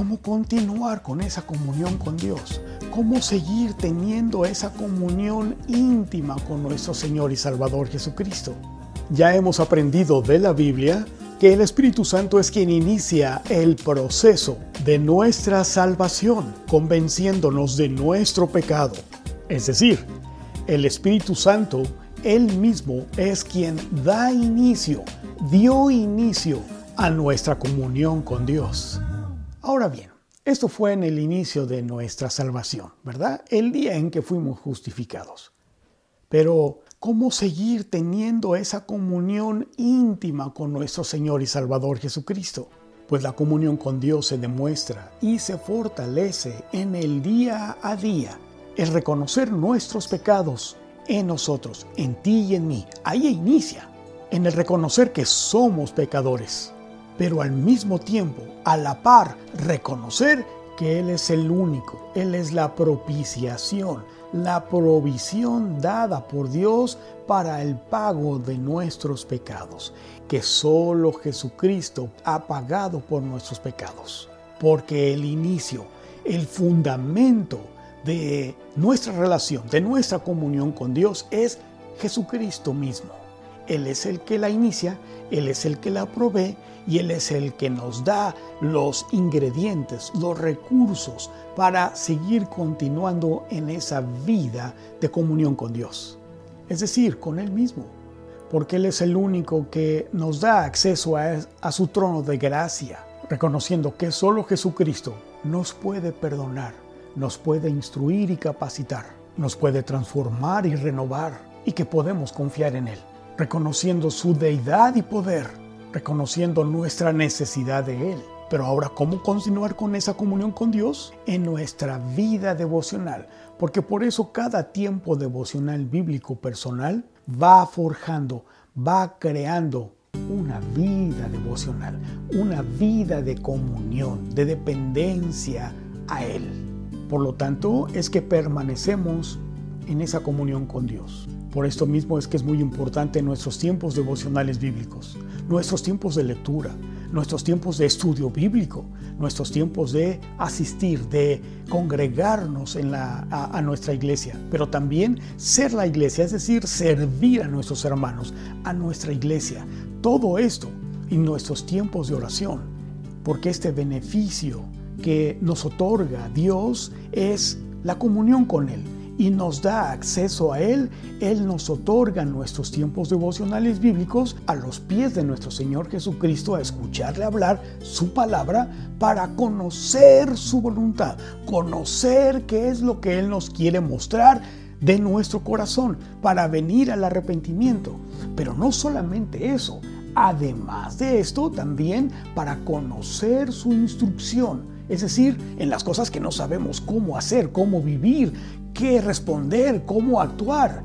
cómo continuar con esa comunión con Dios, cómo seguir teniendo esa comunión íntima con nuestro Señor y Salvador Jesucristo. Ya hemos aprendido de la Biblia que el Espíritu Santo es quien inicia el proceso de nuestra salvación, convenciéndonos de nuestro pecado. Es decir, el Espíritu Santo, Él mismo, es quien da inicio, dio inicio a nuestra comunión con Dios. Ahora bien, esto fue en el inicio de nuestra salvación, ¿verdad? El día en que fuimos justificados. Pero cómo seguir teniendo esa comunión íntima con nuestro Señor y Salvador Jesucristo. Pues la comunión con Dios se demuestra y se fortalece en el día a día. El reconocer nuestros pecados en nosotros, en ti y en mí. Ahí inicia. En el reconocer que somos pecadores. Pero al mismo tiempo, a la par, reconocer que Él es el único. Él es la propiciación la provisión dada por Dios para el pago de nuestros pecados, que solo Jesucristo ha pagado por nuestros pecados. Porque el inicio, el fundamento de nuestra relación, de nuestra comunión con Dios es Jesucristo mismo. Él es el que la inicia, Él es el que la provee y Él es el que nos da los ingredientes, los recursos para seguir continuando en esa vida de comunión con Dios. Es decir, con Él mismo, porque Él es el único que nos da acceso a, su trono de gracia, reconociendo que solo Jesucristo nos puede perdonar, nos puede instruir y capacitar, nos puede transformar y renovar y que podemos confiar en Él reconociendo su deidad y poder, reconociendo nuestra necesidad de Él. Pero ahora, ¿cómo continuar con esa comunión con Dios? En nuestra vida devocional, porque por eso cada tiempo devocional bíblico personal va forjando, va creando una vida devocional, una vida de comunión, de dependencia a Él. Por lo tanto, es que permanecemos en esa comunión con Dios. Por esto mismo es que es muy importante nuestros tiempos devocionales bíblicos, nuestros tiempos de lectura, nuestros tiempos de estudio bíblico, nuestros tiempos de asistir, de congregarnos a, a, nuestra iglesia, pero también ser la iglesia, es decir, servir a nuestros hermanos, a nuestra iglesia. Todo esto en nuestros tiempos de oración, porque este beneficio que nos otorga Dios es la comunión con Él y nos da acceso a Él, Él nos otorga nuestros tiempos devocionales bíblicos a los pies de nuestro Señor Jesucristo a escucharle hablar su palabra para conocer su voluntad, conocer qué es lo que Él nos quiere mostrar de nuestro corazón para venir al arrepentimiento. Pero no solamente eso, además de esto también para conocer su instrucción es decir, en las cosas que no sabemos cómo hacer, cómo vivir, qué responder, cómo actuar.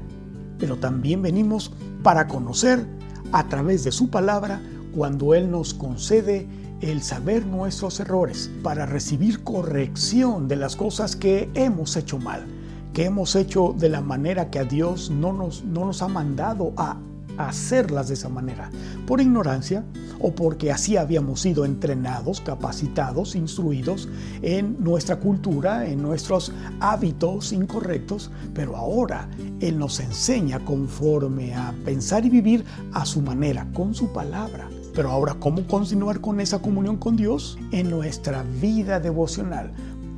Pero también venimos para conocer a través de su palabra cuando Él nos concede el saber nuestros errores, para recibir corrección de las cosas que hemos hecho mal, que hemos hecho de la manera que a Dios no nos, no nos ha mandado a hacerlas de esa manera, por ignorancia o porque así habíamos sido entrenados, capacitados, instruidos en nuestra cultura, en nuestros hábitos incorrectos, pero ahora Él nos enseña conforme a pensar y vivir a su manera, con su palabra. Pero ahora, ¿cómo continuar con esa comunión con Dios? En nuestra vida devocional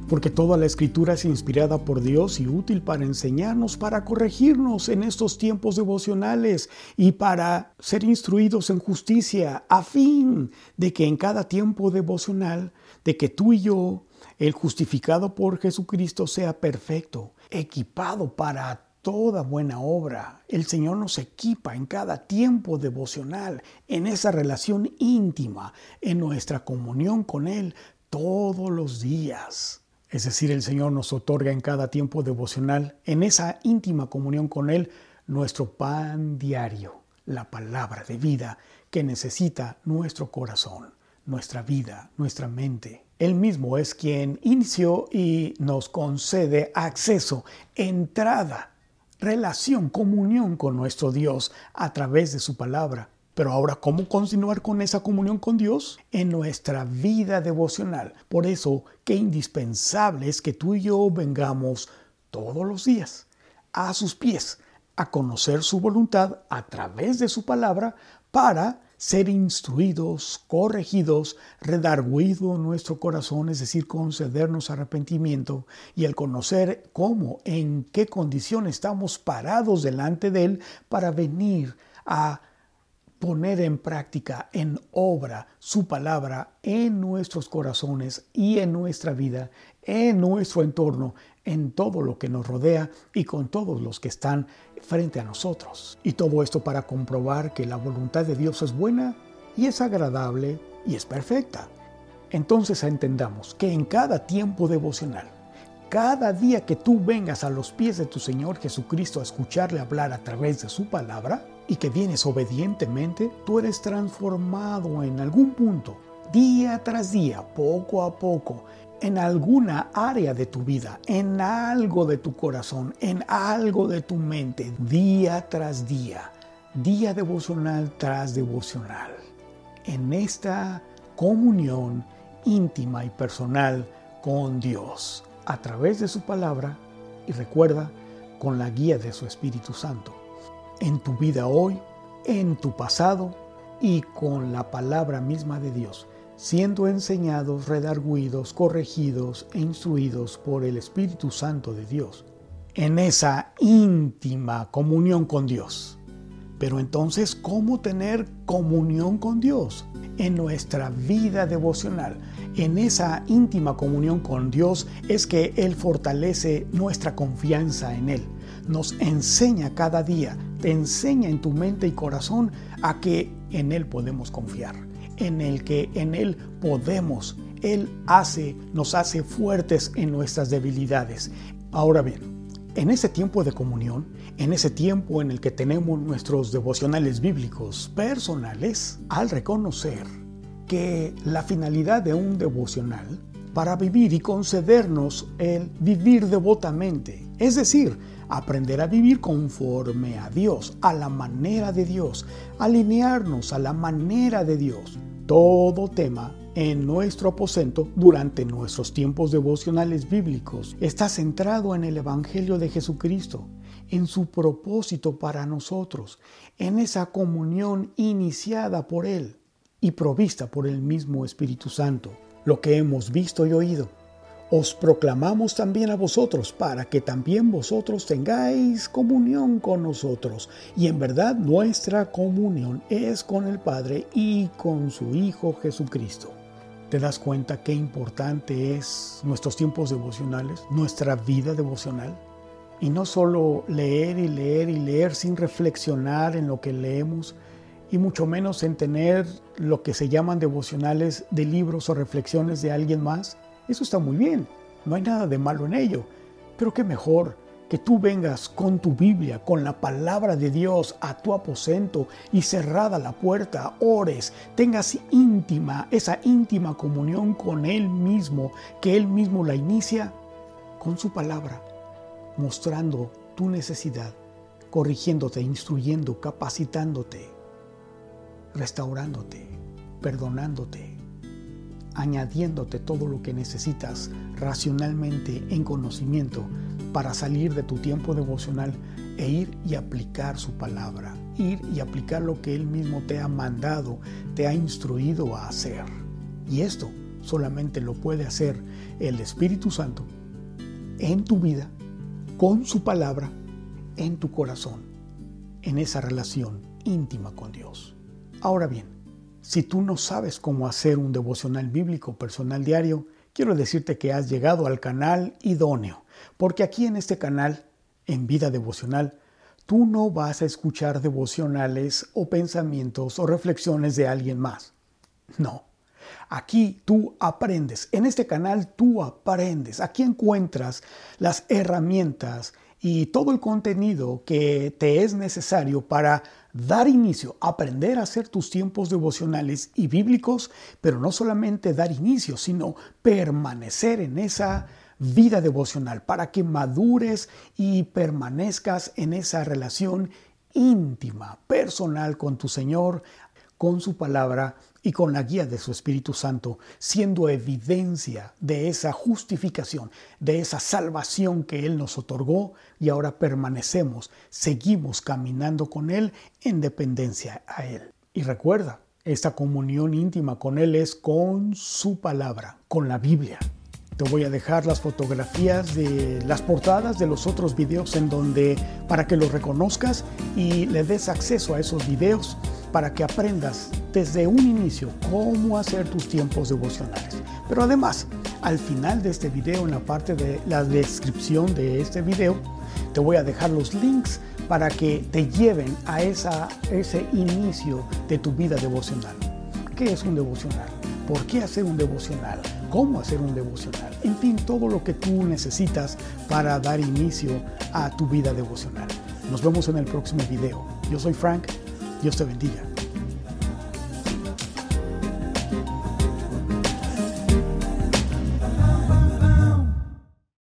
porque toda la escritura es inspirada por Dios y útil para enseñarnos, para corregirnos en estos tiempos devocionales y para ser instruidos en justicia, a fin de que en cada tiempo devocional, de que tú y yo, el justificado por Jesucristo, sea perfecto, equipado para toda buena obra. El Señor nos equipa en cada tiempo devocional, en esa relación íntima, en nuestra comunión con Él todos los días. Es decir, el Señor nos otorga en cada tiempo devocional, en esa íntima comunión con Él, nuestro pan diario, la palabra de vida que necesita nuestro corazón, nuestra vida, nuestra mente. Él mismo es quien inició y nos concede acceso, entrada, relación, comunión con nuestro Dios a través de su palabra. Pero ahora, ¿cómo continuar con esa comunión con Dios? En nuestra vida devocional. Por eso, qué indispensable es que tú y yo vengamos todos los días a sus pies a conocer su voluntad a través de su palabra para ser instruidos, corregidos, redarguido nuestro corazón, es decir, concedernos arrepentimiento y el conocer cómo, en qué condición estamos parados delante de Él para venir a poner en práctica, en obra, su palabra en nuestros corazones y en nuestra vida, en nuestro entorno, en todo lo que nos rodea y con todos los que están frente a nosotros. Y todo esto para comprobar que la voluntad de Dios es buena y es agradable y es perfecta. Entonces entendamos que en cada tiempo devocional, cada día que tú vengas a los pies de tu Señor Jesucristo a escucharle hablar a través de su palabra y que vienes obedientemente, tú eres transformado en algún punto, día tras día, poco a poco, en alguna área de tu vida, en algo de tu corazón, en algo de tu mente, día tras día, día devocional tras devocional, en esta comunión íntima y personal con Dios, a través de su palabra y recuerda, con la guía de su Espíritu Santo, en tu vida hoy, en tu pasado y con la palabra misma de Dios siendo enseñados, redarguidos, corregidos e instruidos por el Espíritu Santo de Dios, en esa íntima comunión con Dios. Pero entonces, ¿cómo tener comunión con Dios? En nuestra vida devocional, en esa íntima comunión con Dios es que Él fortalece nuestra confianza en Él. Nos enseña cada día, te enseña en tu mente y corazón a que en Él podemos confiar en el que en Él podemos. Él hace, nos hace fuertes en nuestras debilidades. Ahora bien, en ese tiempo de comunión, en ese tiempo en el que tenemos nuestros devocionales bíblicos personales, al reconocer que la finalidad de un devocional para vivir y concedernos el vivir devotamente, es decir, aprender a vivir conforme a Dios, a la manera de Dios, alinearnos a la manera de Dios, todo tema en nuestro aposento durante nuestros tiempos devocionales bíblicos está centrado en el Evangelio de Jesucristo, en su propósito para nosotros, en esa comunión iniciada por Él y provista por el mismo Espíritu Santo, lo que hemos visto y oído os proclamamos también a vosotros, para que también vosotros tengáis comunión con nosotros. Y en verdad nuestra comunión es con el Padre y con su Hijo Jesucristo. ¿Te das cuenta qué importante es nuestros tiempos devocionales, nuestra vida devocional? Y no solo leer y leer y leer sin reflexionar en lo que leemos, y mucho menos en tener lo que se llaman devocionales de libros o reflexiones de alguien más, eso está muy bien, no hay nada de malo en ello, pero qué mejor que tú vengas con tu Biblia, con la palabra de Dios a tu aposento y cerrada la puerta, ores, tengas íntima, esa íntima comunión con Él mismo, que Él mismo la inicia con su palabra, mostrando tu necesidad, corrigiéndote, instruyendo, capacitándote, restaurándote, perdonándote añadiéndote todo lo que necesitas racionalmente en conocimiento para salir de tu tiempo devocional e ir y aplicar su palabra, ir y aplicar lo que Él mismo te ha mandado, te ha instruido a hacer. Y esto solamente lo puede hacer el Espíritu Santo en tu vida, con su palabra, en tu corazón, en esa relación íntima con Dios. Ahora bien, si tú no sabes cómo hacer un devocional bíblico personal diario, quiero decirte que has llegado al canal idóneo, porque aquí en este canal, en vida devocional, tú no vas a escuchar devocionales o pensamientos o reflexiones de alguien más. No. Aquí tú aprendes, en este canal tú aprendes, aquí encuentras las herramientas y todo el contenido que te es necesario para dar inicio, aprender a hacer tus tiempos devocionales y bíblicos, pero no solamente dar inicio, sino permanecer en esa vida devocional para que madures y permanezcas en esa relación íntima, personal con tu Señor con su palabra y con la guía de su Espíritu Santo, siendo evidencia de esa justificación, de esa salvación que Él nos otorgó y ahora permanecemos, seguimos caminando con Él en dependencia a Él. Y recuerda, esta comunión íntima con Él es con su palabra, con la Biblia. Te voy a dejar las fotografías de las portadas de los otros videos en donde para que los reconozcas y le des acceso a esos videos para que aprendas desde un inicio cómo hacer tus tiempos devocionales. Pero además, al final de este video, en la parte de la descripción de este video, te voy a dejar los links para que te lleven a ese inicio de tu vida devocional. ¿Qué es un devocional? ¿Por qué hacer un devocional? cómo hacer un devocional, en fin, todo lo que tú necesitas para dar inicio a tu vida devocional. Nos vemos en el próximo video. Yo soy Frank, Dios te bendiga.